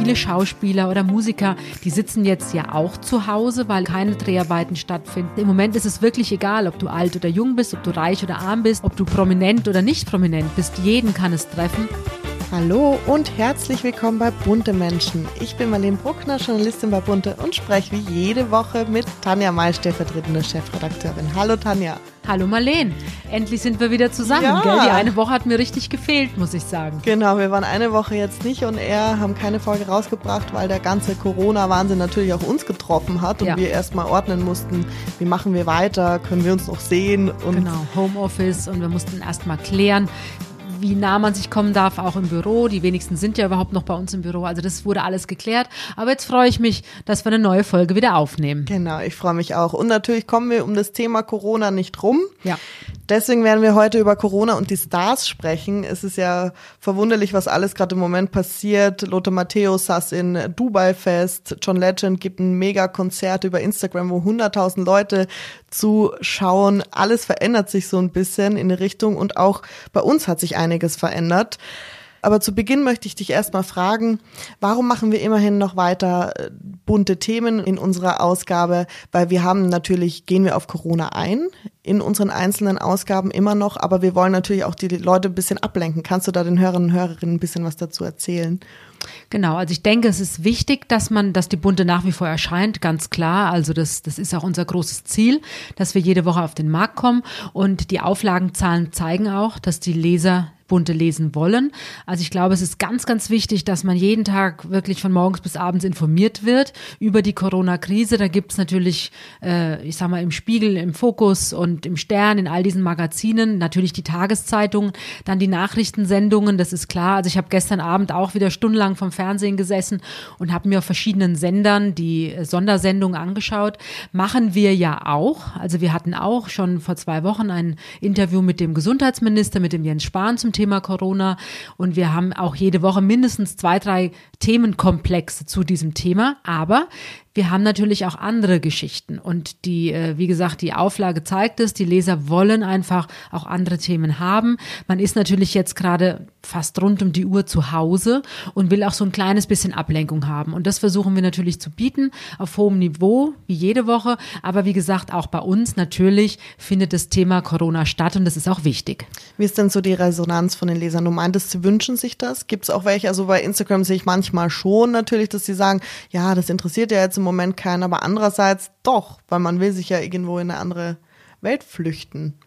viele Schauspieler oder Musiker, die sitzen jetzt ja auch zu Hause, weil keine Dreharbeiten stattfinden. Im Moment ist es wirklich egal, ob du alt oder jung bist, ob du reich oder arm bist, ob du prominent oder nicht prominent bist. Jeden kann es treffen. Hallo und herzlich willkommen bei Bunte Menschen. Ich bin Marlene Bruckner, Journalistin bei Bunte und spreche wie jede Woche mit Tanja May, stellvertretende Chefredakteurin. Hallo Tanja. Hallo Marlene. Endlich sind wir wieder zusammen. Ja. Gell? Die eine Woche hat mir richtig gefehlt, muss ich sagen. Genau, wir waren eine Woche jetzt nicht und er haben keine Folge rausgebracht, weil der ganze Corona-Wahnsinn natürlich auch uns getroffen hat und ja. wir erstmal ordnen mussten, wie machen wir weiter, können wir uns noch sehen. Und genau, Homeoffice und wir mussten erstmal klären, wie nah man sich kommen darf, auch im Büro. Die wenigsten sind ja überhaupt noch bei uns im Büro. Also das wurde alles geklärt. Aber jetzt freue ich mich, dass wir eine neue Folge wieder aufnehmen. Genau, ich freue mich auch. Und natürlich kommen wir um das Thema Corona nicht rum. Ja. Deswegen werden wir heute über Corona und die Stars sprechen. Es ist ja verwunderlich, was alles gerade im Moment passiert. Lothar Matthäus saß in Dubai fest. John Legend gibt ein Mega-Konzert über Instagram, wo 100.000 Leute zuschauen. Alles verändert sich so ein bisschen in eine Richtung und auch bei uns hat sich einiges verändert. Aber zu Beginn möchte ich dich erstmal fragen, warum machen wir immerhin noch weiter äh, bunte Themen in unserer Ausgabe? Weil wir haben natürlich, gehen wir auf Corona ein in unseren einzelnen Ausgaben immer noch, aber wir wollen natürlich auch die Leute ein bisschen ablenken. Kannst du da den Hörern und Hörerinnen ein bisschen was dazu erzählen? Genau, also ich denke, es ist wichtig, dass man, dass die Bunte nach wie vor erscheint, ganz klar. Also das, das ist auch unser großes Ziel, dass wir jede Woche auf den Markt kommen und die Auflagenzahlen zeigen auch, dass die Leser bunte lesen wollen. Also ich glaube, es ist ganz, ganz wichtig, dass man jeden Tag wirklich von morgens bis abends informiert wird über die Corona-Krise. Da gibt es natürlich, äh, ich sag mal, im Spiegel, im Fokus und im Stern, in all diesen Magazinen, natürlich die Tageszeitungen, dann die Nachrichtensendungen, das ist klar. Also ich habe gestern Abend auch wieder stundenlang vom Fernsehen gesessen und habe mir auf verschiedenen Sendern die Sondersendungen angeschaut. Machen wir ja auch. Also wir hatten auch schon vor zwei Wochen ein Interview mit dem Gesundheitsminister, mit dem Jens Spahn zum Thema Thema Corona. Und wir haben auch jede Woche mindestens zwei, drei Themenkomplexe zu diesem Thema. Aber wir haben natürlich auch andere Geschichten und die, äh, wie gesagt, die Auflage zeigt es, die Leser wollen einfach auch andere Themen haben. Man ist natürlich jetzt gerade fast rund um die Uhr zu Hause und will auch so ein kleines bisschen Ablenkung haben. Und das versuchen wir natürlich zu bieten auf hohem Niveau, wie jede Woche. Aber wie gesagt, auch bei uns natürlich findet das Thema Corona statt und das ist auch wichtig. Wie ist denn so die Resonanz von den Lesern? Du meintest, sie wünschen sich das? Gibt es auch welche? Also bei Instagram sehe ich manchmal schon natürlich, dass sie sagen, ja, das interessiert ja jetzt im Moment keinen, aber andererseits doch, weil man will sich ja irgendwo in eine andere Welt flüchten.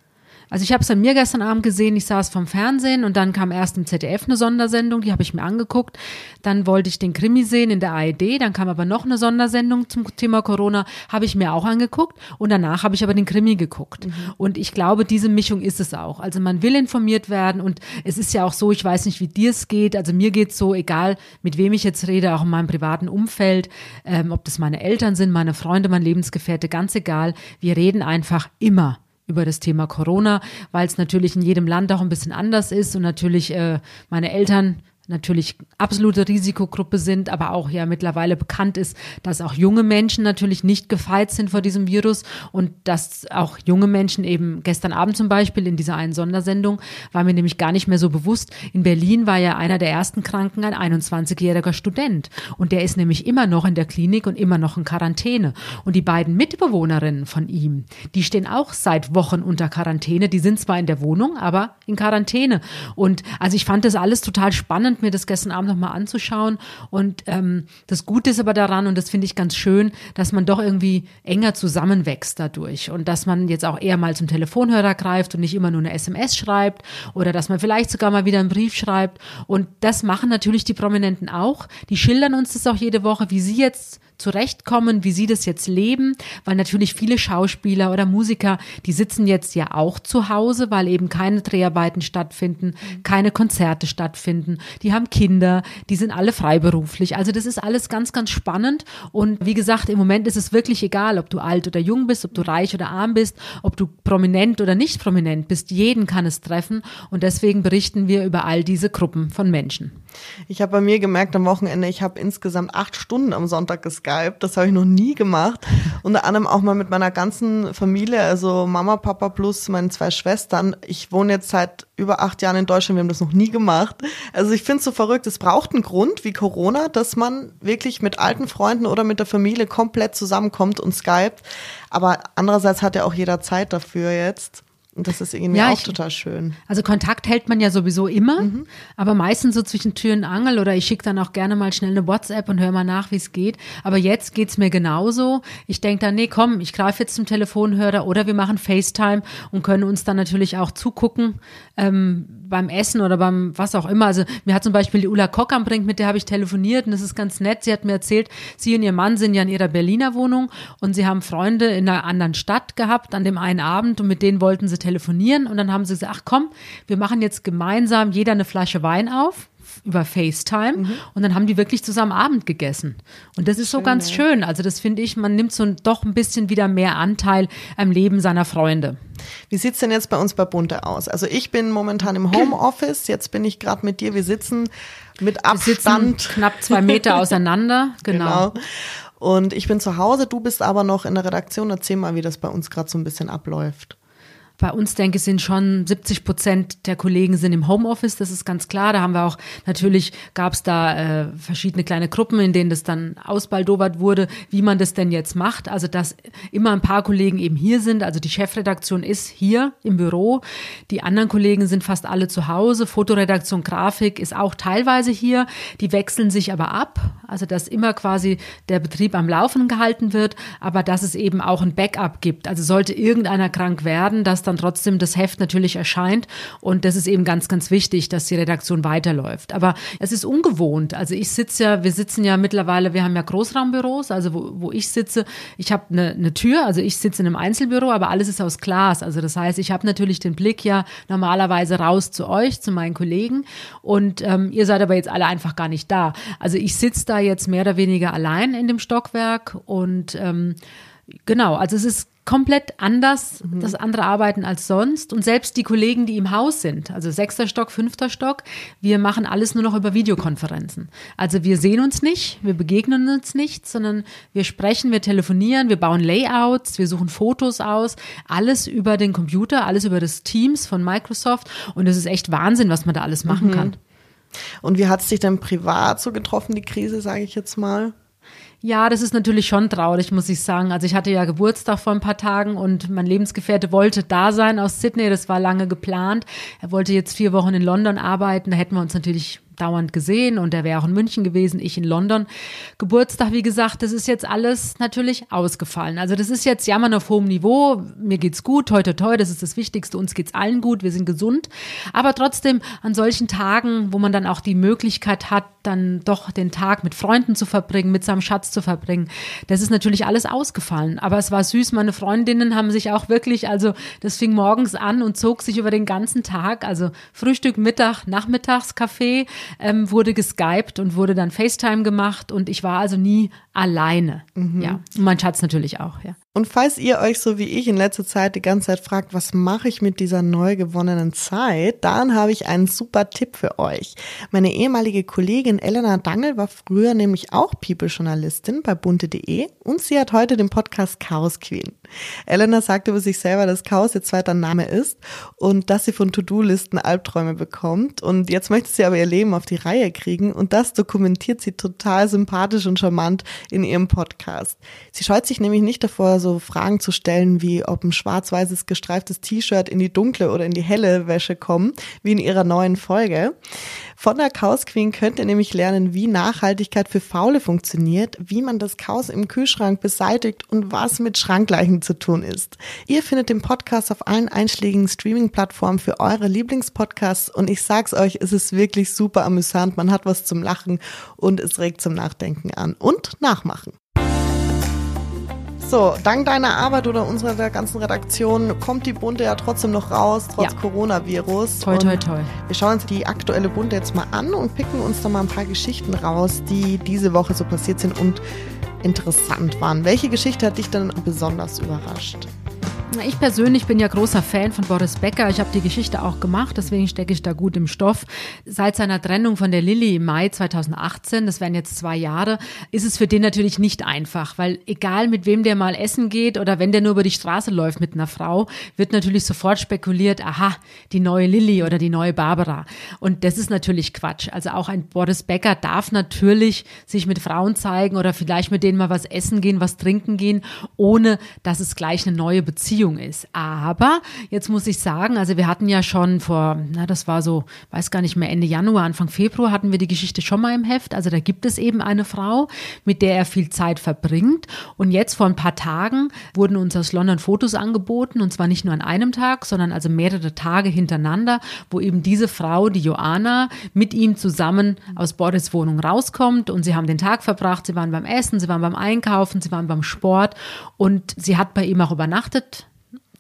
Also ich habe es an mir gestern Abend gesehen, ich saß vom Fernsehen und dann kam erst im ZDF eine Sondersendung, die habe ich mir angeguckt. Dann wollte ich den Krimi sehen in der ARD, dann kam aber noch eine Sondersendung zum Thema Corona, habe ich mir auch angeguckt und danach habe ich aber den Krimi geguckt. Mhm. Und ich glaube, diese Mischung ist es auch. Also man will informiert werden und es ist ja auch so, ich weiß nicht, wie dir es geht, also mir geht es so, egal mit wem ich jetzt rede, auch in meinem privaten Umfeld, ähm, ob das meine Eltern sind, meine Freunde, mein Lebensgefährte, ganz egal, wir reden einfach immer über das Thema Corona, weil es natürlich in jedem Land auch ein bisschen anders ist und natürlich äh, meine Eltern natürlich absolute Risikogruppe sind, aber auch ja mittlerweile bekannt ist, dass auch junge Menschen natürlich nicht gefeit sind vor diesem Virus und dass auch junge Menschen eben gestern Abend zum Beispiel in dieser einen Sondersendung war mir nämlich gar nicht mehr so bewusst. In Berlin war ja einer der ersten Kranken ein 21-jähriger Student und der ist nämlich immer noch in der Klinik und immer noch in Quarantäne und die beiden Mitbewohnerinnen von ihm, die stehen auch seit Wochen unter Quarantäne. Die sind zwar in der Wohnung, aber in Quarantäne und also ich fand das alles total spannend spannend, mir das gestern Abend nochmal anzuschauen. Und ähm, das Gute ist aber daran, und das finde ich ganz schön, dass man doch irgendwie enger zusammenwächst dadurch. Und dass man jetzt auch eher mal zum Telefonhörer greift und nicht immer nur eine SMS schreibt oder dass man vielleicht sogar mal wieder einen Brief schreibt. Und das machen natürlich die Prominenten auch. Die schildern uns das auch jede Woche, wie sie jetzt zurechtkommen, wie sie das jetzt leben, weil natürlich viele Schauspieler oder Musiker, die sitzen jetzt ja auch zu Hause, weil eben keine Dreharbeiten stattfinden, keine Konzerte stattfinden, die haben Kinder, die sind alle freiberuflich. Also das ist alles ganz, ganz spannend. Und wie gesagt, im Moment ist es wirklich egal, ob du alt oder jung bist, ob du reich oder arm bist, ob du prominent oder nicht prominent bist, jeden kann es treffen. Und deswegen berichten wir über all diese Gruppen von Menschen. Ich habe bei mir gemerkt am Wochenende, ich habe insgesamt acht Stunden am Sonntag geskypt Skype. Das habe ich noch nie gemacht. Unter anderem auch mal mit meiner ganzen Familie, also Mama, Papa plus meine zwei Schwestern. Ich wohne jetzt seit über acht Jahren in Deutschland. Wir haben das noch nie gemacht. Also ich finde es so verrückt. Es braucht einen Grund wie Corona, dass man wirklich mit alten Freunden oder mit der Familie komplett zusammenkommt und Skype. Aber andererseits hat ja auch jeder Zeit dafür jetzt. Und das ist irgendwie ja, auch ich, total schön. Also Kontakt hält man ja sowieso immer, mhm. aber meistens so zwischen Tür und Angel oder ich schicke dann auch gerne mal schnell eine WhatsApp und höre mal nach, wie es geht. Aber jetzt geht's mir genauso. Ich denke dann, nee, komm, ich greife jetzt zum Telefonhörer oder wir machen FaceTime und können uns dann natürlich auch zugucken ähm, beim Essen oder beim was auch immer. Also mir hat zum Beispiel die Ulla Kock am Brink, mit der habe ich telefoniert und das ist ganz nett. Sie hat mir erzählt, sie und ihr Mann sind ja in ihrer Berliner Wohnung und sie haben Freunde in einer anderen Stadt gehabt an dem einen Abend und mit denen wollten sie telefonieren und dann haben sie gesagt, ach komm, wir machen jetzt gemeinsam jeder eine Flasche Wein auf über FaceTime mhm. und dann haben die wirklich zusammen Abend gegessen. Und das ist schön, so ganz ja. schön. Also das finde ich, man nimmt so doch ein bisschen wieder mehr Anteil am Leben seiner Freunde. Wie sieht's denn jetzt bei uns bei Bunte aus? Also ich bin momentan im Homeoffice, jetzt bin ich gerade mit dir, wir sitzen mit Abstand. Sitzen knapp zwei Meter auseinander, genau. genau. Und ich bin zu Hause, du bist aber noch in der Redaktion. Erzähl mal, wie das bei uns gerade so ein bisschen abläuft. Bei uns, denke ich, sind schon 70 Prozent der Kollegen sind im Homeoffice, das ist ganz klar. Da haben wir auch, natürlich gab es da äh, verschiedene kleine Gruppen, in denen das dann ausbaldowert wurde, wie man das denn jetzt macht. Also, dass immer ein paar Kollegen eben hier sind. Also die Chefredaktion ist hier im Büro. Die anderen Kollegen sind fast alle zu Hause. Fotoredaktion, Grafik ist auch teilweise hier. Die wechseln sich aber ab. Also, dass immer quasi der Betrieb am Laufen gehalten wird, aber dass es eben auch ein Backup gibt. Also sollte irgendeiner krank werden, dass dann dann trotzdem das Heft natürlich erscheint. Und das ist eben ganz, ganz wichtig, dass die Redaktion weiterläuft. Aber es ist ungewohnt. Also ich sitze ja, wir sitzen ja mittlerweile, wir haben ja Großraumbüros, also wo, wo ich sitze, ich habe eine, eine Tür, also ich sitze in einem Einzelbüro, aber alles ist aus Glas. Also das heißt, ich habe natürlich den Blick ja normalerweise raus zu euch, zu meinen Kollegen. Und ähm, ihr seid aber jetzt alle einfach gar nicht da. Also ich sitze da jetzt mehr oder weniger allein in dem Stockwerk und ähm, Genau, also es ist komplett anders, mhm. das andere Arbeiten als sonst. Und selbst die Kollegen, die im Haus sind, also sechster Stock, fünfter Stock, wir machen alles nur noch über Videokonferenzen. Also wir sehen uns nicht, wir begegnen uns nicht, sondern wir sprechen, wir telefonieren, wir bauen Layouts, wir suchen Fotos aus, alles über den Computer, alles über das Teams von Microsoft. Und es ist echt Wahnsinn, was man da alles machen mhm. kann. Und wie hat es dich denn privat so getroffen, die Krise, sage ich jetzt mal? Ja, das ist natürlich schon traurig, muss ich sagen. Also ich hatte ja Geburtstag vor ein paar Tagen und mein Lebensgefährte wollte da sein aus Sydney. Das war lange geplant. Er wollte jetzt vier Wochen in London arbeiten. Da hätten wir uns natürlich dauernd gesehen und er wäre auch in München gewesen, ich in London. Geburtstag, wie gesagt, das ist jetzt alles natürlich ausgefallen. Also das ist jetzt Jammern auf hohem Niveau. Mir geht's gut, toi toi toi, das ist das Wichtigste. Uns geht's allen gut, wir sind gesund. Aber trotzdem an solchen Tagen, wo man dann auch die Möglichkeit hat, dann doch den Tag mit Freunden zu verbringen, mit seinem Schatz zu verbringen, das ist natürlich alles ausgefallen. Aber es war süß. Meine Freundinnen haben sich auch wirklich, also das fing morgens an und zog sich über den ganzen Tag. Also Frühstück, Mittag, Nachmittagskaffee ähm, wurde geskypt und wurde dann FaceTime gemacht und ich war also nie alleine. Mhm. Ja, und mein Schatz natürlich auch, ja. Und falls ihr euch so wie ich in letzter Zeit die ganze Zeit fragt, was mache ich mit dieser neu gewonnenen Zeit, dann habe ich einen super Tipp für euch. Meine ehemalige Kollegin Elena Dangel war früher nämlich auch People-Journalistin bei bunte.de und sie hat heute den Podcast Chaos Queen. Elena sagt über sich selber, dass Chaos ihr zweiter Name ist und dass sie von To-Do-Listen Albträume bekommt. Und jetzt möchte sie aber ihr Leben auf die Reihe kriegen und das dokumentiert sie total sympathisch und charmant in ihrem Podcast. Sie scheut sich nämlich nicht davor, so Fragen zu stellen, wie ob ein schwarz-weißes gestreiftes T-Shirt in die dunkle oder in die helle Wäsche kommen, wie in ihrer neuen Folge. Von der Chaos Queen könnt ihr nämlich lernen, wie Nachhaltigkeit für Faule funktioniert, wie man das Chaos im Kühlschrank beseitigt und was mit Schrankleichen zu tun ist. Ihr findet den Podcast auf allen einschlägigen Streaming-Plattformen für eure Lieblingspodcasts und ich sag's euch, es ist wirklich super amüsant, man hat was zum Lachen und es regt zum Nachdenken an und Nachmachen. So, dank deiner Arbeit oder unserer der ganzen Redaktion kommt die Bunte ja trotzdem noch raus, trotz ja. Coronavirus. Toi, toi, toi. Wir schauen uns die aktuelle Bunte jetzt mal an und picken uns da mal ein paar Geschichten raus, die diese Woche so passiert sind und interessant waren. Welche Geschichte hat dich denn besonders überrascht? Ich persönlich bin ja großer Fan von Boris Becker. Ich habe die Geschichte auch gemacht, deswegen stecke ich da gut im Stoff. Seit seiner Trennung von der Lilly im Mai 2018, das wären jetzt zwei Jahre, ist es für den natürlich nicht einfach, weil egal mit wem der mal essen geht oder wenn der nur über die Straße läuft mit einer Frau, wird natürlich sofort spekuliert, aha, die neue Lilly oder die neue Barbara. Und das ist natürlich Quatsch. Also auch ein Boris Becker darf natürlich sich mit Frauen zeigen oder vielleicht mit denen mal was essen gehen, was trinken gehen, ohne dass es gleich eine neue Beziehung Beziehung ist. Aber jetzt muss ich sagen, also wir hatten ja schon vor, na, das war so, weiß gar nicht mehr, Ende Januar, Anfang Februar hatten wir die Geschichte schon mal im Heft. Also da gibt es eben eine Frau, mit der er viel Zeit verbringt. Und jetzt vor ein paar Tagen wurden uns aus London Fotos angeboten und zwar nicht nur an einem Tag, sondern also mehrere Tage hintereinander, wo eben diese Frau, die Joanna, mit ihm zusammen aus Boris Wohnung rauskommt und sie haben den Tag verbracht, sie waren beim Essen, sie waren beim Einkaufen, sie waren beim Sport und sie hat bei ihm auch übernachtet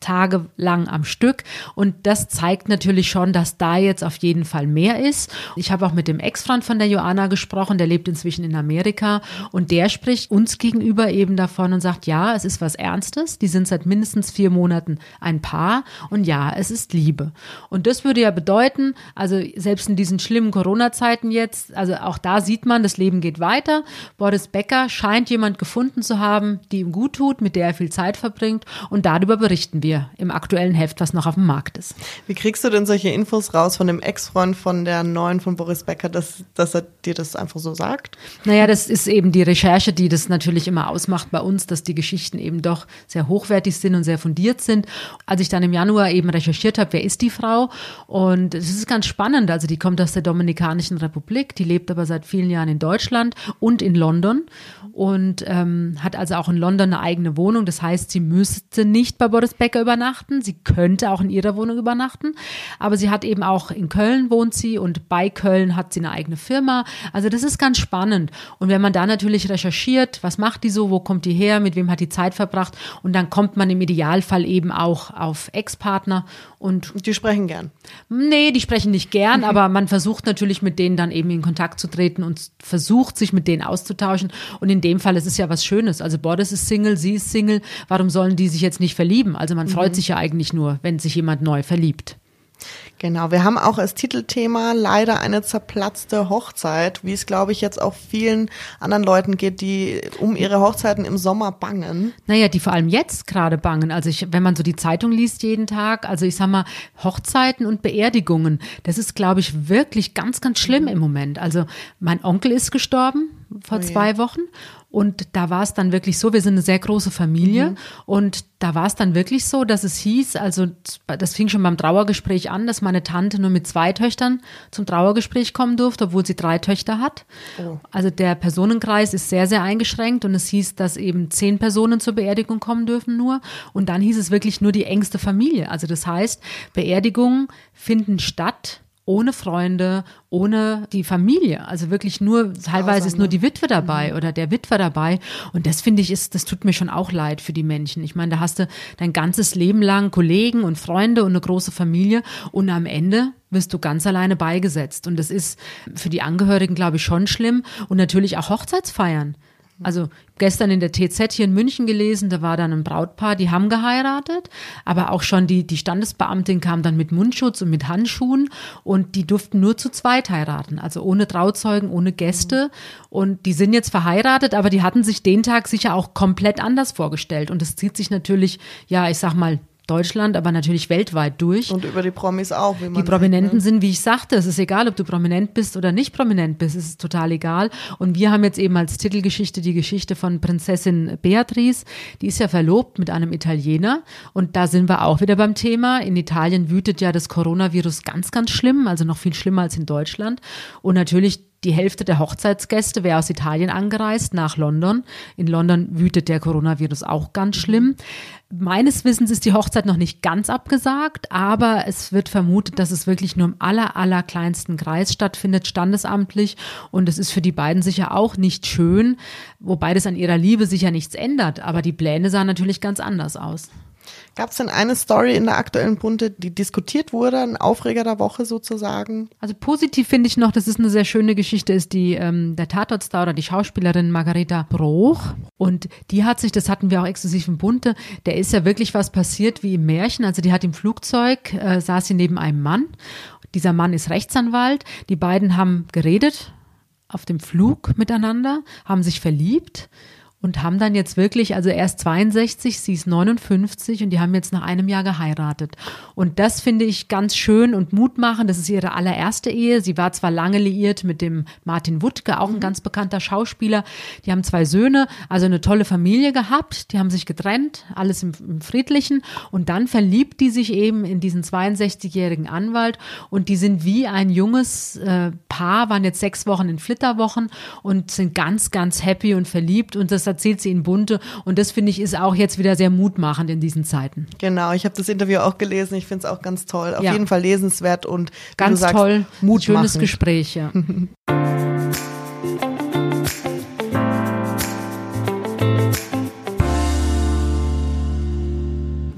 Tage lang am Stück. Und das zeigt natürlich schon, dass da jetzt auf jeden Fall mehr ist. Ich habe auch mit dem Ex-Freund von der Joanna gesprochen, der lebt inzwischen in Amerika und der spricht uns gegenüber eben davon und sagt, ja, es ist was Ernstes. Die sind seit mindestens vier Monaten ein Paar und ja, es ist Liebe. Und das würde ja bedeuten, also selbst in diesen schlimmen Corona-Zeiten jetzt, also auch da sieht man, das Leben geht weiter. Boris Becker scheint jemand gefunden zu haben, die ihm gut tut, mit der er viel Zeit verbringt und darüber berichten wir wir im aktuellen Heft, was noch auf dem Markt ist. Wie kriegst du denn solche Infos raus von dem Ex-Freund von der neuen von Boris Becker, dass, dass er dir das einfach so sagt? Naja, das ist eben die Recherche, die das natürlich immer ausmacht bei uns, dass die Geschichten eben doch sehr hochwertig sind und sehr fundiert sind. Als ich dann im Januar eben recherchiert habe, wer ist die Frau? Und es ist ganz spannend. Also die kommt aus der Dominikanischen Republik, die lebt aber seit vielen Jahren in Deutschland und in London und ähm, hat also auch in London eine eigene Wohnung. Das heißt, sie müsste nicht bei Boris Becker übernachten. Sie könnte auch in ihrer Wohnung übernachten. Aber sie hat eben auch in Köln wohnt sie und bei Köln hat sie eine eigene Firma. Also das ist ganz spannend. Und wenn man da natürlich recherchiert, was macht die so, wo kommt die her, mit wem hat die Zeit verbracht und dann kommt man im Idealfall eben auch auf Ex-Partner und die sprechen gern. Nee, die sprechen nicht gern, mhm. aber man versucht natürlich mit denen dann eben in Kontakt zu treten und versucht sich mit denen auszutauschen und in dem Fall ist es ja was Schönes. Also Boris ist Single, sie ist Single. Warum sollen die sich jetzt nicht verlieben? Also man freut mhm. sich ja eigentlich nur, wenn sich jemand neu verliebt. Genau, wir haben auch als Titelthema leider eine zerplatzte Hochzeit, wie es, glaube ich, jetzt auch vielen anderen Leuten geht, die um ihre Hochzeiten im Sommer bangen. Naja, die vor allem jetzt gerade bangen. Also ich, wenn man so die Zeitung liest jeden Tag, also ich sag mal, Hochzeiten und Beerdigungen, das ist, glaube ich, wirklich ganz, ganz schlimm im Moment. Also mein Onkel ist gestorben vor oh zwei Wochen und da war es dann wirklich so, wir sind eine sehr große Familie mhm. und da war es dann wirklich so, dass es hieß, also das fing schon beim Trauergespräch an, dass meine Tante nur mit zwei Töchtern zum Trauergespräch kommen durfte, obwohl sie drei Töchter hat. Oh. Also der Personenkreis ist sehr, sehr eingeschränkt und es hieß, dass eben zehn Personen zur Beerdigung kommen dürfen nur. Und dann hieß es wirklich nur die engste Familie. Also das heißt, Beerdigungen finden statt ohne Freunde, ohne die Familie. Also wirklich nur, teilweise ist nur die Witwe dabei mhm. oder der Witwer dabei. Und das finde ich ist, das tut mir schon auch leid für die Menschen. Ich meine, da hast du dein ganzes Leben lang Kollegen und Freunde und eine große Familie und am Ende wirst du ganz alleine beigesetzt. Und das ist für die Angehörigen, glaube ich, schon schlimm. Und natürlich auch Hochzeitsfeiern. Also gestern in der TZ hier in München gelesen, da war dann ein Brautpaar, die haben geheiratet, aber auch schon die, die Standesbeamtin kam dann mit Mundschutz und mit Handschuhen und die durften nur zu zweit heiraten, also ohne Trauzeugen, ohne Gäste. Und die sind jetzt verheiratet, aber die hatten sich den Tag sicher auch komplett anders vorgestellt. Und das zieht sich natürlich, ja, ich sag mal, Deutschland, aber natürlich weltweit durch. Und über die Promis auch. Wie man die Prominenten sieht, ne? sind, wie ich sagte, es ist egal, ob du prominent bist oder nicht prominent bist, es ist total egal. Und wir haben jetzt eben als Titelgeschichte die Geschichte von Prinzessin Beatrice, die ist ja verlobt mit einem Italiener. Und da sind wir auch wieder beim Thema. In Italien wütet ja das Coronavirus ganz, ganz schlimm, also noch viel schlimmer als in Deutschland. Und natürlich die Hälfte der Hochzeitsgäste wäre aus Italien angereist nach London. In London wütet der Coronavirus auch ganz schlimm. Meines Wissens ist die Hochzeit noch nicht ganz abgesagt, aber es wird vermutet, dass es wirklich nur im aller, aller kleinsten Kreis stattfindet, standesamtlich. Und es ist für die beiden sicher auch nicht schön, wobei das an ihrer Liebe sicher nichts ändert. Aber die Pläne sahen natürlich ganz anders aus. Gab es denn eine Story in der aktuellen Bunte, die diskutiert wurde, ein Aufreger der Woche sozusagen? Also positiv finde ich noch, das ist eine sehr schöne Geschichte, ist die ähm, der Tatortstar oder die Schauspielerin Margareta Bruch. Und die hat sich, das hatten wir auch exklusiv im Bunte, der ist ja wirklich was passiert wie im Märchen. Also die hat im Flugzeug, äh, saß sie neben einem Mann. Dieser Mann ist Rechtsanwalt. Die beiden haben geredet auf dem Flug miteinander, haben sich verliebt und haben dann jetzt wirklich, also er ist 62, sie ist 59 und die haben jetzt nach einem Jahr geheiratet. Und das finde ich ganz schön und mutmachend. Das ist ihre allererste Ehe. Sie war zwar lange liiert mit dem Martin Wuttke, auch ein mhm. ganz bekannter Schauspieler. Die haben zwei Söhne, also eine tolle Familie gehabt. Die haben sich getrennt, alles im, im Friedlichen. Und dann verliebt die sich eben in diesen 62-jährigen Anwalt und die sind wie ein junges äh, Paar, waren jetzt sechs Wochen in Flitterwochen und sind ganz, ganz happy und verliebt und das erzählt sie in Bunte. Und das finde ich ist auch jetzt wieder sehr mutmachend in diesen Zeiten. Genau, ich habe das Interview auch gelesen. Ich finde es auch ganz toll. Auf ja. jeden Fall lesenswert und ganz sagst, toll. Schönes Gespräch, ja.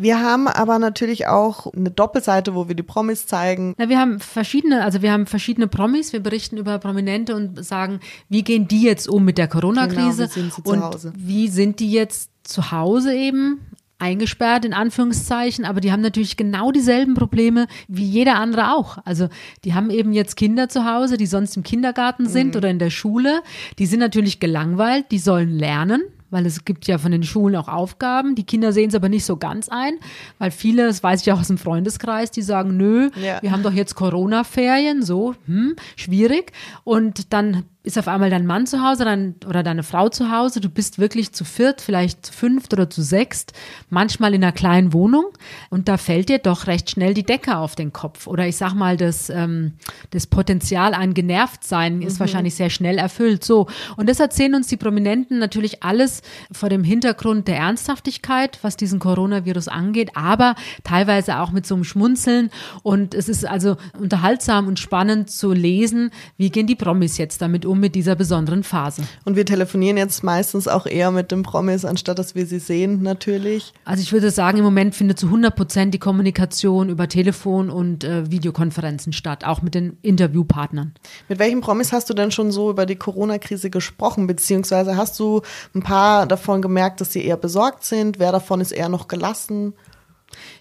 Wir haben aber natürlich auch eine Doppelseite, wo wir die Promis zeigen. Na, wir haben verschiedene, also wir haben verschiedene Promis. Wir berichten über Prominente und sagen, wie gehen die jetzt um mit der Corona-Krise? Genau, wie und wie sind die jetzt zu Hause eben? eingesperrt in Anführungszeichen, aber die haben natürlich genau dieselben Probleme wie jeder andere auch. Also die haben eben jetzt Kinder zu Hause, die sonst im Kindergarten sind mhm. oder in der Schule. Die sind natürlich gelangweilt, die sollen lernen weil es gibt ja von den Schulen auch Aufgaben. Die Kinder sehen es aber nicht so ganz ein, weil viele, das weiß ich auch aus dem Freundeskreis, die sagen, nö, ja. wir haben doch jetzt Corona-Ferien, so, hm, schwierig. Und dann ist auf einmal dein Mann zu Hause dann, oder deine Frau zu Hause. Du bist wirklich zu viert, vielleicht zu fünft oder zu sechst, manchmal in einer kleinen Wohnung. Und da fällt dir doch recht schnell die Decke auf den Kopf. Oder ich sag mal, das, ähm, das Potenzial ein Genervtsein ist mhm. wahrscheinlich sehr schnell erfüllt. So. Und das erzählen uns die Prominenten natürlich alles vor dem Hintergrund der Ernsthaftigkeit, was diesen Coronavirus angeht, aber teilweise auch mit so einem Schmunzeln. Und es ist also unterhaltsam und spannend zu lesen, wie gehen die Promis jetzt damit um um mit dieser besonderen Phase. Und wir telefonieren jetzt meistens auch eher mit den Promis, anstatt dass wir sie sehen, natürlich. Also ich würde sagen, im Moment findet zu 100 Prozent die Kommunikation über Telefon und äh, Videokonferenzen statt, auch mit den Interviewpartnern. Mit welchen Promis hast du denn schon so über die Corona-Krise gesprochen, beziehungsweise hast du ein paar davon gemerkt, dass sie eher besorgt sind? Wer davon ist eher noch gelassen?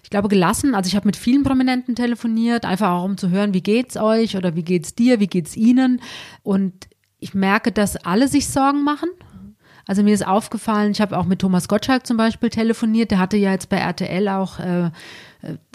ich glaube, gelassen. Also ich habe mit vielen Prominenten telefoniert, einfach auch um zu hören, wie geht's euch oder wie geht's dir, wie geht's ihnen. Und ich merke, dass alle sich Sorgen machen. Also mir ist aufgefallen, ich habe auch mit Thomas Gottschalk zum Beispiel telefoniert, der hatte ja jetzt bei RTL auch äh,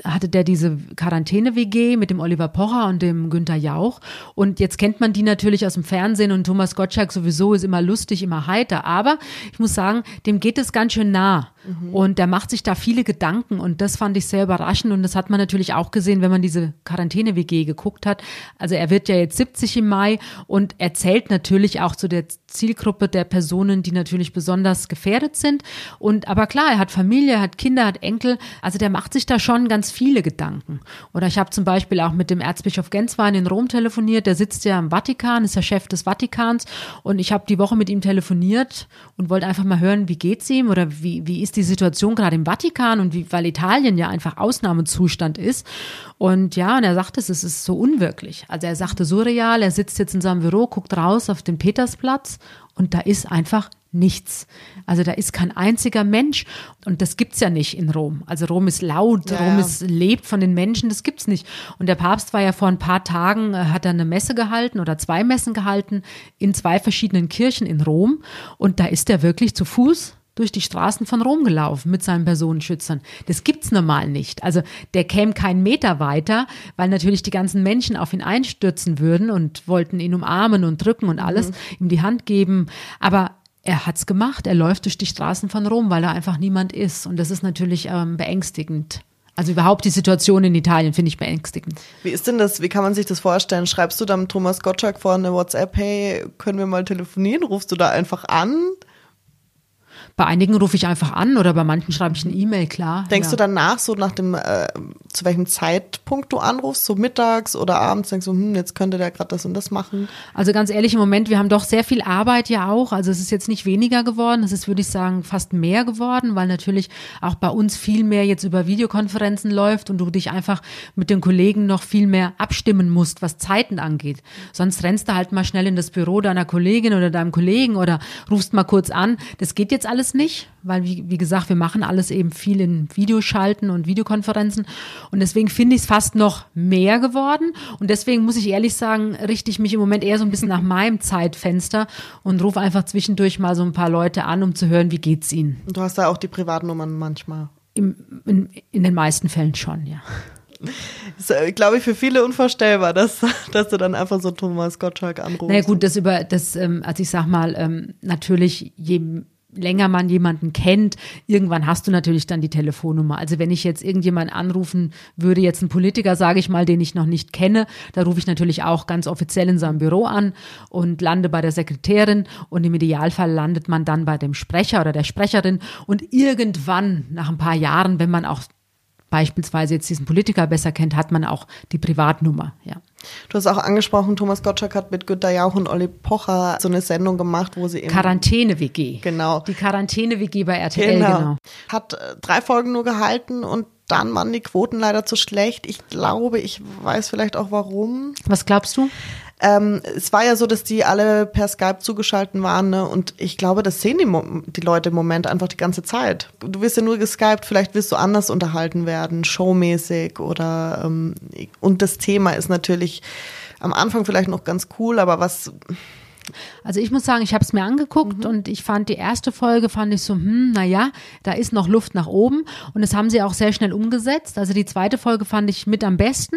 hatte der diese Quarantäne-WG mit dem Oliver Pocher und dem Günther Jauch. Und jetzt kennt man die natürlich aus dem Fernsehen und Thomas Gottschalk sowieso ist immer lustig, immer heiter. Aber ich muss sagen, dem geht es ganz schön nah. Mhm. Und der macht sich da viele Gedanken und das fand ich sehr überraschend. Und das hat man natürlich auch gesehen, wenn man diese Quarantäne-WG geguckt hat. Also er wird ja jetzt 70 im Mai und er zählt natürlich auch zu der Zielgruppe der Personen, die natürlich besonders gefährdet sind. Und aber klar, er hat Familie, er hat Kinder, er hat Enkel. Also der macht sich da schon schon ganz viele Gedanken. Oder ich habe zum Beispiel auch mit dem Erzbischof Genswein in Rom telefoniert. Der sitzt ja im Vatikan, ist der Chef des Vatikans. Und ich habe die Woche mit ihm telefoniert und wollte einfach mal hören, wie geht's ihm oder wie, wie ist die Situation gerade im Vatikan und wie, weil Italien ja einfach Ausnahmezustand ist. Und ja, und er sagte, es ist so unwirklich. Also er sagte surreal, er sitzt jetzt in seinem Büro, guckt raus auf den Petersplatz und da ist einfach nichts. Also da ist kein einziger Mensch und das gibt's ja nicht in Rom. Also Rom ist laut, ja, Rom ist lebt von den Menschen, das gibt's nicht. Und der Papst war ja vor ein paar Tagen äh, hat er eine Messe gehalten oder zwei Messen gehalten in zwei verschiedenen Kirchen in Rom und da ist er wirklich zu Fuß durch die Straßen von Rom gelaufen mit seinen Personenschützern. Das gibt's normal nicht. Also der käme keinen Meter weiter, weil natürlich die ganzen Menschen auf ihn einstürzen würden und wollten ihn umarmen und drücken und alles, mhm. ihm die Hand geben. Aber er hat's gemacht. Er läuft durch die Straßen von Rom, weil da einfach niemand ist. Und das ist natürlich ähm, beängstigend. Also überhaupt die Situation in Italien finde ich beängstigend. Wie ist denn das? Wie kann man sich das vorstellen? Schreibst du dann Thomas Gottschalk vor eine WhatsApp, hey, können wir mal telefonieren? Rufst du da einfach an? Bei einigen rufe ich einfach an oder bei manchen schreibe ich eine E-Mail, klar. Denkst ja. du danach so nach dem, äh, zu welchem Zeitpunkt du anrufst, so mittags oder abends, denkst du, hm, jetzt könnte der gerade das und das machen? Also ganz ehrlich, im Moment, wir haben doch sehr viel Arbeit ja auch. Also es ist jetzt nicht weniger geworden, es ist, würde ich sagen, fast mehr geworden, weil natürlich auch bei uns viel mehr jetzt über Videokonferenzen läuft und du dich einfach mit den Kollegen noch viel mehr abstimmen musst, was Zeiten angeht. Sonst rennst du halt mal schnell in das Büro deiner Kollegin oder deinem Kollegen oder rufst mal kurz an. Das geht jetzt alles nicht, weil wie, wie gesagt, wir machen alles eben viel in Videoschalten und Videokonferenzen und deswegen finde ich es fast noch mehr geworden und deswegen muss ich ehrlich sagen, richte ich mich im Moment eher so ein bisschen nach meinem Zeitfenster und rufe einfach zwischendurch mal so ein paar Leute an, um zu hören, wie geht's ihnen. Und du hast da auch die Privatnummern manchmal. Im, in, in den meisten Fällen schon, ja. ist, äh, glaube ich, für viele unvorstellbar, dass, dass du dann einfach so Thomas Gottschalk anrufst. Na naja, gut, das über, das, ähm, also ich sag mal, ähm, natürlich, je länger man jemanden kennt, irgendwann hast du natürlich dann die Telefonnummer. Also wenn ich jetzt irgendjemanden anrufen würde, jetzt einen Politiker, sage ich mal, den ich noch nicht kenne, da rufe ich natürlich auch ganz offiziell in seinem Büro an und lande bei der Sekretärin und im Idealfall landet man dann bei dem Sprecher oder der Sprecherin und irgendwann nach ein paar Jahren, wenn man auch beispielsweise jetzt diesen Politiker besser kennt, hat man auch die Privatnummer, ja. Du hast auch angesprochen, Thomas Gottschalk hat mit Günter Jauch und Olli Pocher so eine Sendung gemacht, wo sie eben Quarantäne-WG. Genau. Die Quarantäne-WG bei RTL, genau. genau. Hat äh, drei Folgen nur gehalten und dann waren die Quoten leider zu schlecht. Ich glaube, ich weiß vielleicht auch warum. Was glaubst du? Ähm, es war ja so, dass die alle per Skype zugeschalten waren, ne? Und ich glaube, das sehen die, die Leute im Moment einfach die ganze Zeit. Du wirst ja nur geskypt, vielleicht wirst du anders unterhalten werden, showmäßig oder ähm, und das Thema ist natürlich am Anfang vielleicht noch ganz cool, aber was also ich muss sagen, ich habe es mir angeguckt mhm. und ich fand die erste Folge, fand ich so, hm, naja, da ist noch Luft nach oben und das haben sie auch sehr schnell umgesetzt. Also die zweite Folge fand ich mit am besten.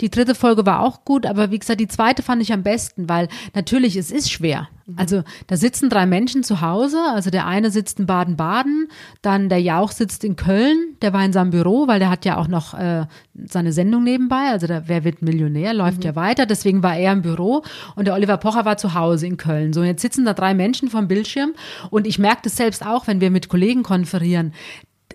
Die dritte Folge war auch gut, aber wie gesagt, die zweite fand ich am besten, weil natürlich, es ist schwer. Also da sitzen drei Menschen zu Hause, also der eine sitzt in Baden-Baden, dann der Jauch sitzt in Köln, der war in seinem Büro, weil der hat ja auch noch äh, seine Sendung nebenbei, also der Wer wird Millionär, läuft mhm. ja weiter, deswegen war er im Büro und der Oliver Pocher war zu Hause in Köln. So, jetzt sitzen da drei Menschen vom Bildschirm. Und ich merke das selbst auch, wenn wir mit Kollegen konferieren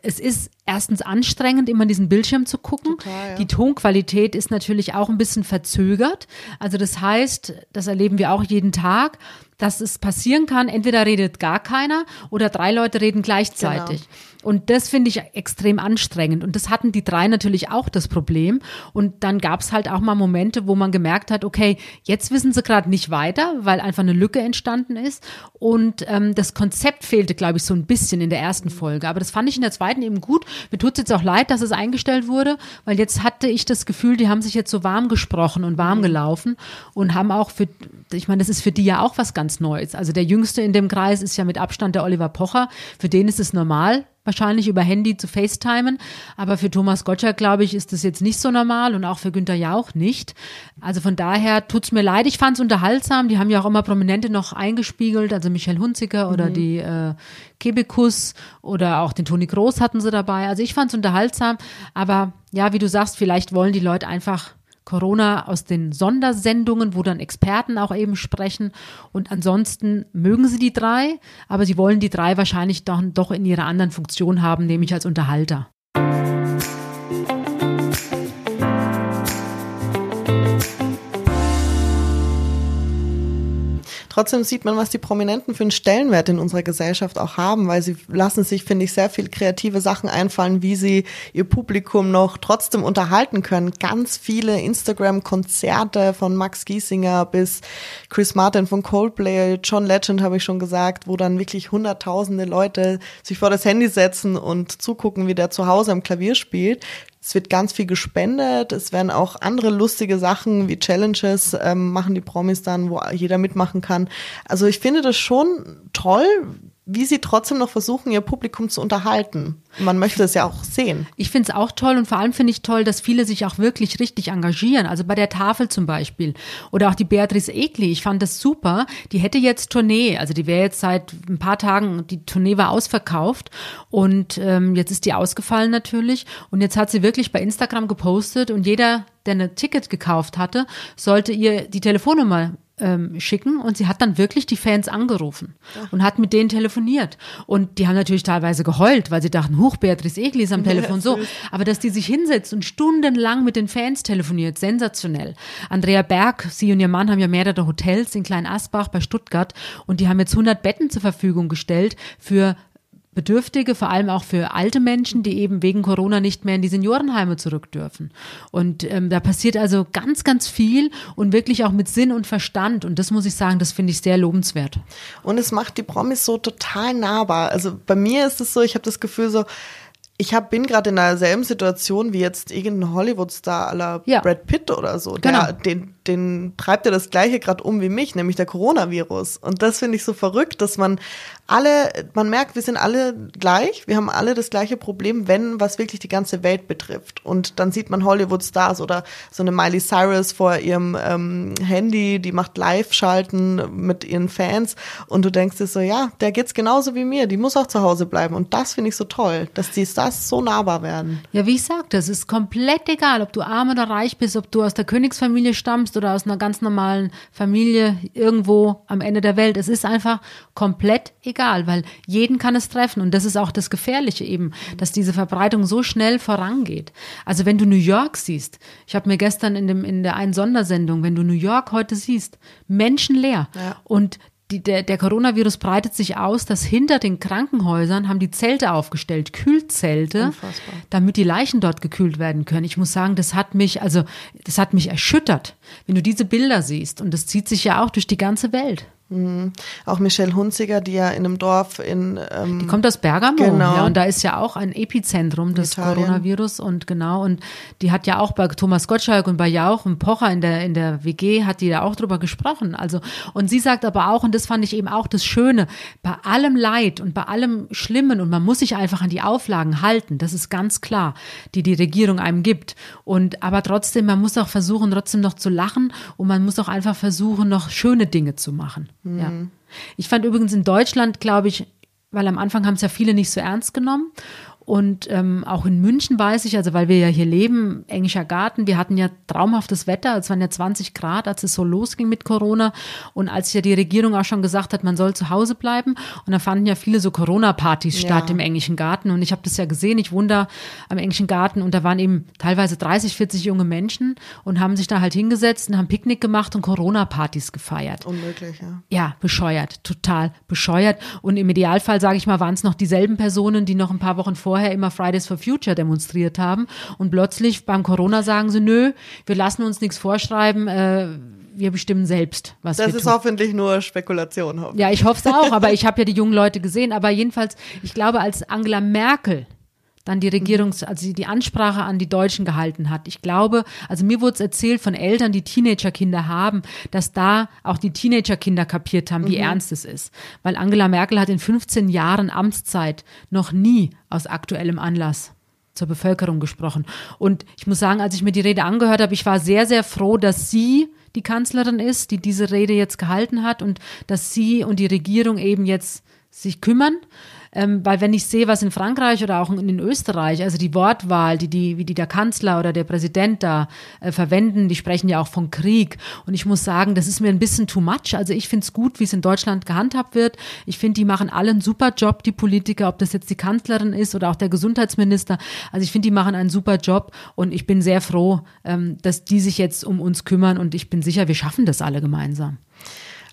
es ist erstens anstrengend, immer diesen Bildschirm zu gucken. Total, ja. Die Tonqualität ist natürlich auch ein bisschen verzögert. Also das heißt, das erleben wir auch jeden Tag, dass es passieren kann, entweder redet gar keiner oder drei Leute reden gleichzeitig. Genau. Und das finde ich extrem anstrengend. Und das hatten die drei natürlich auch das Problem. Und dann gab es halt auch mal Momente, wo man gemerkt hat, okay, jetzt wissen sie gerade nicht weiter, weil einfach eine Lücke entstanden ist. Und ähm, das Konzept fehlte, glaube ich, so ein bisschen in der ersten Folge. Aber das fand ich in der zweiten eben gut. Mir tut es jetzt auch leid, dass es eingestellt wurde, weil jetzt hatte ich das Gefühl, die haben sich jetzt so warm gesprochen und warm mhm. gelaufen und haben auch für, ich meine, das ist für die ja auch was ganz Neues. Also der Jüngste in dem Kreis ist ja mit Abstand der Oliver Pocher. Für den ist es normal, wahrscheinlich über Handy zu FaceTimen. Aber für Thomas Gottschalk, glaube ich, ist das jetzt nicht so normal und auch für Günther Jauch nicht. Also von daher tut's mir leid. Ich fand's unterhaltsam. Die haben ja auch immer Prominente noch eingespiegelt, also Michelle Hunziker oder mhm. die äh, Kebekus oder auch den Toni Groß hatten sie dabei. Also ich fand's unterhaltsam. Aber ja, wie du sagst, vielleicht wollen die Leute einfach Corona aus den Sondersendungen, wo dann Experten auch eben sprechen. Und ansonsten mögen sie die drei, aber sie wollen die drei wahrscheinlich doch, doch in ihrer anderen Funktion haben, nämlich als Unterhalter. Trotzdem sieht man, was die Prominenten für einen Stellenwert in unserer Gesellschaft auch haben, weil sie lassen sich, finde ich, sehr viel kreative Sachen einfallen, wie sie ihr Publikum noch trotzdem unterhalten können. Ganz viele Instagram-Konzerte von Max Giesinger bis Chris Martin von Coldplay, John Legend habe ich schon gesagt, wo dann wirklich hunderttausende Leute sich vor das Handy setzen und zugucken, wie der zu Hause am Klavier spielt. Es wird ganz viel gespendet. Es werden auch andere lustige Sachen wie Challenges ähm, machen die Promis dann, wo jeder mitmachen kann. Also ich finde das schon toll, wie sie trotzdem noch versuchen, ihr Publikum zu unterhalten. Man möchte es ja auch sehen. Ich finde es auch toll und vor allem finde ich toll, dass viele sich auch wirklich richtig engagieren. Also bei der Tafel zum Beispiel. Oder auch die Beatrice Egli. Ich fand das super. Die hätte jetzt Tournee. Also die wäre jetzt seit ein paar Tagen, die Tournee war ausverkauft. Und ähm, jetzt ist die ausgefallen natürlich. Und jetzt hat sie wirklich bei Instagram gepostet und jeder, der ein Ticket gekauft hatte, sollte ihr die Telefonnummer ähm, schicken und sie hat dann wirklich die Fans angerufen und hat mit denen telefoniert. Und die haben natürlich teilweise geheult, weil sie dachten, huch, Beatrice Egli ist am Telefon, so. Aber dass die sich hinsetzt und stundenlang mit den Fans telefoniert, sensationell. Andrea Berg, sie und ihr Mann haben ja mehrere Hotels in Klein Asbach bei Stuttgart und die haben jetzt 100 Betten zur Verfügung gestellt für Bedürftige, vor allem auch für alte Menschen, die eben wegen Corona nicht mehr in die Seniorenheime zurück dürfen. Und ähm, da passiert also ganz, ganz viel und wirklich auch mit Sinn und Verstand. Und das muss ich sagen, das finde ich sehr lobenswert. Und es macht die Promis so total nahbar. Also bei mir ist es so, ich habe das Gefühl so, ich hab, bin gerade in derselben Situation wie jetzt irgendein Hollywood-Star aller Ja. Brad Pitt oder so. Der, Genau. den, den treibt ja das Gleiche gerade um wie mich, nämlich der Coronavirus. Und das finde ich so verrückt, dass man alle, man merkt, wir sind alle gleich, wir haben alle das gleiche Problem, wenn was wirklich die ganze Welt betrifft. Und dann sieht man Hollywood-Stars oder so eine Miley Cyrus vor ihrem ähm, Handy, die macht Live-Schalten mit ihren Fans und du denkst dir so, ja, der geht's genauso wie mir, die muss auch zu Hause bleiben. Und das finde ich so toll, dass die Stars so nahbar werden. Ja, wie ich sagte, es ist komplett egal, ob du arm oder reich bist, ob du aus der Königsfamilie stammst oder aus einer ganz normalen Familie irgendwo am Ende der Welt. Es ist einfach komplett egal, weil jeden kann es treffen. Und das ist auch das Gefährliche eben, dass diese Verbreitung so schnell vorangeht. Also wenn du New York siehst, ich habe mir gestern in, dem, in der einen Sondersendung, wenn du New York heute siehst, menschenleer. Ja. Und die, der, der Coronavirus breitet sich aus, dass hinter den Krankenhäusern haben die Zelte aufgestellt, Kühlzelte, Unfassbar. damit die Leichen dort gekühlt werden können. Ich muss sagen, das hat mich, also das hat mich erschüttert, wenn du diese Bilder siehst. Und das zieht sich ja auch durch die ganze Welt. Auch Michelle Hunziger, die ja in einem Dorf in ähm, Die kommt aus Bergamo, Genau. ja, und da ist ja auch ein Epizentrum des Italien. Coronavirus und genau, und die hat ja auch bei Thomas Gottschalk und bei Jauch und Pocher in der, in der WG hat die da auch drüber gesprochen, also, und sie sagt aber auch, und das fand ich eben auch das Schöne, bei allem Leid und bei allem Schlimmen, und man muss sich einfach an die Auflagen halten, das ist ganz klar, die die Regierung einem gibt, und aber trotzdem, man muss auch versuchen, trotzdem noch zu lachen, und man muss auch einfach versuchen, noch schöne Dinge zu machen, ja. Ich fand übrigens in Deutschland, glaube ich, weil am Anfang haben es ja viele nicht so ernst genommen. Und ähm, auch in München weiß ich, also weil wir ja hier leben, englischer Garten, wir hatten ja traumhaftes Wetter, es waren ja 20 Grad, als es so losging mit Corona. Und als ja die Regierung auch schon gesagt hat, man soll zu Hause bleiben. Und da fanden ja viele so Corona-Partys Ja. statt im englischen Garten. Und ich habe das ja gesehen, ich wohne da am englischen Garten und da waren eben teilweise 30, 40 junge Menschen und haben sich da halt hingesetzt und haben Picknick gemacht und Corona-Partys gefeiert. unmöglich, ja. Ja, bescheuert, total bescheuert. Und im Idealfall, sage ich mal, waren es noch dieselben Personen, die noch ein paar Wochen vorher immer Fridays for Future demonstriert haben. Und plötzlich beim Corona sagen sie, nö, wir lassen uns nichts vorschreiben, äh, wir bestimmen selbst, was Das wir ist tun. hoffentlich nur Spekulation. hoffentlich. Ja, ich hoffe es auch, aber ich habe ja die jungen Leute gesehen. Aber jedenfalls, ich glaube, als Angela Merkel dann die Regierungs-, also die Ansprache an die Deutschen gehalten hat. Ich glaube, also mir wurde es erzählt von Eltern, die Teenagerkinder haben, dass da auch die Teenagerkinder kapiert haben, wie ernst es ist. Weil Angela Merkel hat in 15 Jahren Amtszeit noch nie aus aktuellem Anlass zur Bevölkerung gesprochen. Und ich muss sagen, als ich mir die Rede angehört habe, ich war sehr, sehr froh, dass sie die Kanzlerin ist, die diese Rede jetzt gehalten hat und dass sie und die Regierung eben jetzt sich kümmern. Ähm, weil wenn ich sehe, was in Frankreich oder auch in, in Österreich, also die Wortwahl, die, die, wie die der Kanzler oder der Präsident da äh, verwenden, die sprechen ja auch von Krieg. Und ich muss sagen, das ist mir ein bisschen too much. Also ich finde es gut, wie es in Deutschland gehandhabt wird. Ich finde, die machen alle einen super Job, die Politiker, ob das jetzt die Kanzlerin ist oder auch der Gesundheitsminister. Also ich finde, die machen einen super Job und ich bin sehr froh, ähm, dass die sich jetzt um uns kümmern und ich bin sicher, wir schaffen das alle gemeinsam.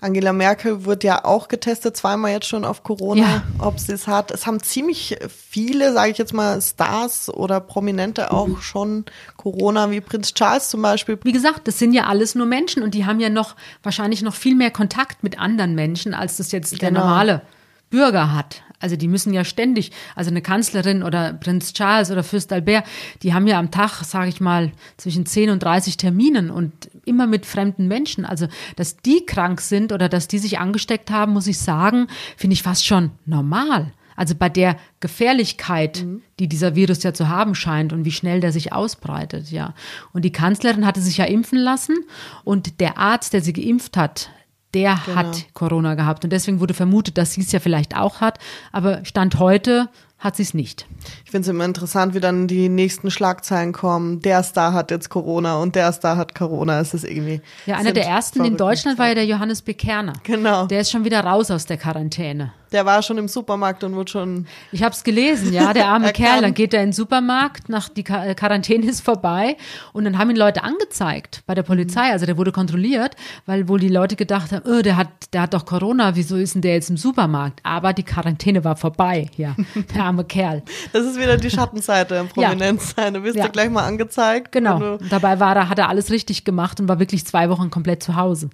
Angela Merkel wird ja auch getestet, zweimal jetzt schon auf Corona, Ja. ob sie es hat. Es haben ziemlich viele, sage ich jetzt mal, Stars oder Prominente auch schon Corona, wie Prinz Charles zum Beispiel. Wie gesagt, das sind ja alles nur Menschen und die haben ja noch wahrscheinlich noch viel mehr Kontakt mit anderen Menschen, als das jetzt der Genau. normale Bürger hat. Also die müssen ja ständig, also eine Kanzlerin oder Prinz Charles oder Fürst Albert, die haben ja am Tag, sage ich mal, zwischen 10 und 30 Terminen und immer mit fremden Menschen. Also, dass die krank sind oder dass die sich angesteckt haben, muss ich sagen, finde ich fast schon normal. Also bei der Gefährlichkeit, die dieser Virus ja zu haben scheint und wie schnell der sich ausbreitet, ja. Und die Kanzlerin hatte sich ja impfen lassen und der Arzt, der sie geimpft hat, der Genau. hat Corona gehabt und deswegen wurde vermutet, dass sie es ja vielleicht auch hat. Aber Stand heute hat sie es nicht. Ich finde es immer interessant, wie dann die nächsten Schlagzeilen kommen. Der Star hat jetzt Corona und der Star hat Corona. Es ist irgendwie. Ja, einer der ersten in Deutschland war ja der Johannes Bekerner. Genau. Der ist schon wieder raus aus der Quarantäne. Der war schon im Supermarkt und wird schon. Ich habe es gelesen, ja, der arme Kerl. Dann geht er in den Supermarkt, nach die äh, Quarantäne ist vorbei und dann haben ihn Leute angezeigt bei der Polizei. Also der wurde kontrolliert, weil wohl die Leute gedacht haben, oh, der hat, der hat doch Corona. Wieso ist denn der jetzt im Supermarkt? Aber die Quarantäne war vorbei. Ja, der arme Kerl. Das ist wieder die Schattenseite im Prominenz sein. Du wirst ja. gleich mal angezeigt. Genau. Dabei war er, hat er alles richtig gemacht und war wirklich zwei Wochen komplett zu Hause.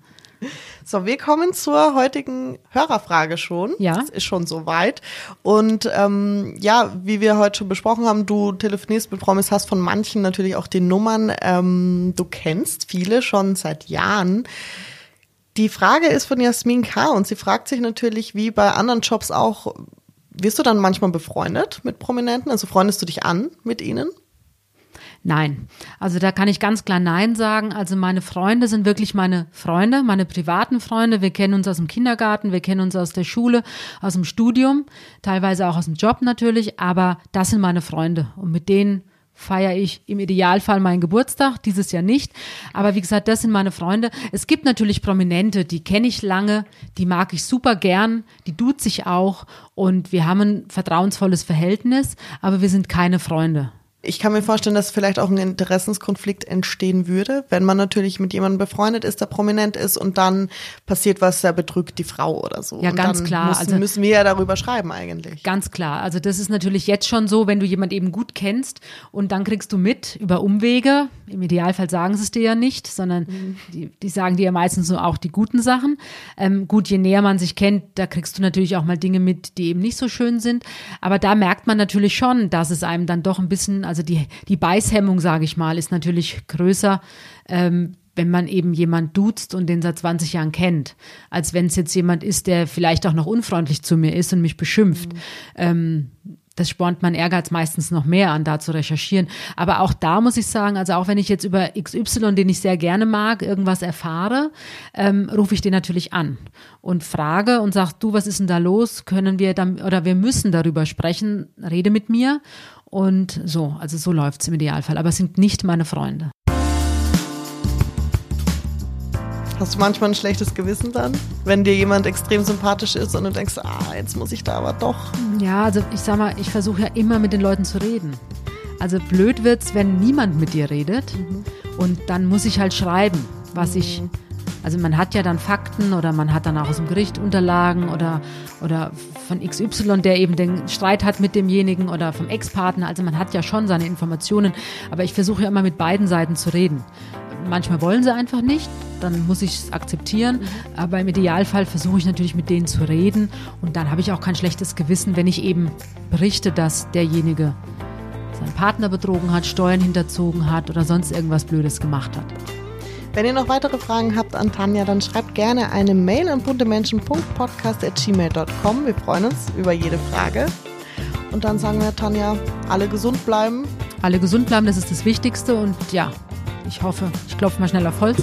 So, wir kommen zur heutigen Hörerfrage schon. Ja. Das ist schon soweit. Und ähm, ja, wie wir heute schon besprochen haben, du telefonierst mit Promis, hast von manchen natürlich auch die Nummern. Ähm, du kennst viele schon seit Jahren. Die Frage ist von Jasmin K. und sie fragt sich natürlich, wie bei anderen Jobs auch, wirst du dann manchmal befreundet mit Prominenten? Also freundest du dich an mit ihnen? Nein. Also da kann ich ganz klar Nein sagen. Also meine Freunde sind wirklich meine Freunde, meine privaten Freunde. Wir kennen uns aus dem Kindergarten, wir kennen uns aus der Schule, aus dem Studium, teilweise auch aus dem Job natürlich, aber das sind meine Freunde. Und mit denen feiere ich im Idealfall meinen Geburtstag, dieses Jahr nicht. Aber wie gesagt, das sind meine Freunde. Es gibt natürlich Prominente, die kenne ich lange, die mag ich super gern, die tut sich auch und wir haben ein vertrauensvolles Verhältnis, aber wir sind keine Freunde. Ich kann mir vorstellen, dass vielleicht auch ein Interessenskonflikt entstehen würde, wenn man natürlich mit jemandem befreundet ist, der prominent ist und dann passiert was, der betrügt die Frau oder so. Ja, und ganz klar. Müssen, also müssen wir ja darüber schreiben eigentlich. Ganz klar. Also das ist natürlich jetzt schon so, wenn du jemand eben gut kennst und dann kriegst du mit über Umwege. Im Idealfall sagen sie es dir ja nicht, sondern mhm. die, die sagen dir ja meistens so auch die guten Sachen. Ähm, gut, je näher man sich kennt, da kriegst du natürlich auch mal Dinge mit, die eben nicht so schön sind. Aber da merkt man natürlich schon, dass es einem dann doch ein bisschen, also also die, die Beißhemmung, sage ich mal, ist natürlich größer, ähm, wenn man eben jemand duzt und den seit 20 Jahren kennt, als wenn es jetzt jemand ist, der vielleicht auch noch unfreundlich zu mir ist und mich beschimpft. Mhm. Ähm, das spornt mein Ehrgeiz meistens noch mehr an, da zu recherchieren. Aber auch da muss ich sagen, also auch wenn ich jetzt über XY, den ich sehr gerne mag, irgendwas erfahre, ähm, rufe ich den natürlich an und frage und sage, du, was ist denn da los? Können wir dann, oder wir müssen darüber sprechen, rede mit mir. Und so, also so läuft es im Idealfall. Aber es sind nicht meine Freunde. Hast du manchmal ein schlechtes Gewissen dann, wenn dir jemand extrem sympathisch ist und du denkst, ah, jetzt muss ich da aber doch. Ja, also ich sag mal, ich versuche ja immer mit den Leuten zu reden. Also blöd wird's, wenn niemand mit dir redet mhm. und dann muss ich halt schreiben, was mhm. ich also man hat ja dann Fakten oder man hat dann auch aus dem Gericht Unterlagen oder, oder von XY, der eben den Streit hat mit demjenigen oder vom Ex-Partner. Also man hat ja schon seine Informationen, aber ich versuche ja immer mit beiden Seiten zu reden. Manchmal wollen sie einfach nicht, dann muss ich es akzeptieren. Aber im Idealfall versuche ich natürlich mit denen zu reden und dann habe ich auch kein schlechtes Gewissen, wenn ich eben berichte, dass derjenige seinen Partner betrogen hat, Steuern hinterzogen hat oder sonst irgendwas Blödes gemacht hat. Wenn ihr noch weitere Fragen habt an Tanja, dann schreibt gerne eine Mail an buntemenschen.podcast.gmail.com. Wir freuen uns über jede Frage. Und dann sagen wir, Tanja, alle gesund bleiben. Alle gesund bleiben, das ist das Wichtigste. Und ja, ich hoffe, ich klopfe mal schnell auf Holz.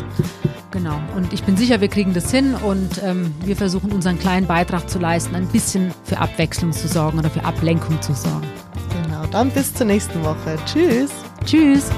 Genau. Und ich bin sicher, wir kriegen das hin und ähm, wir versuchen unseren kleinen Beitrag zu leisten, ein bisschen für Abwechslung zu sorgen oder für Ablenkung zu sorgen. Genau. Dann bis zur nächsten Woche. Tschüss. Tschüss.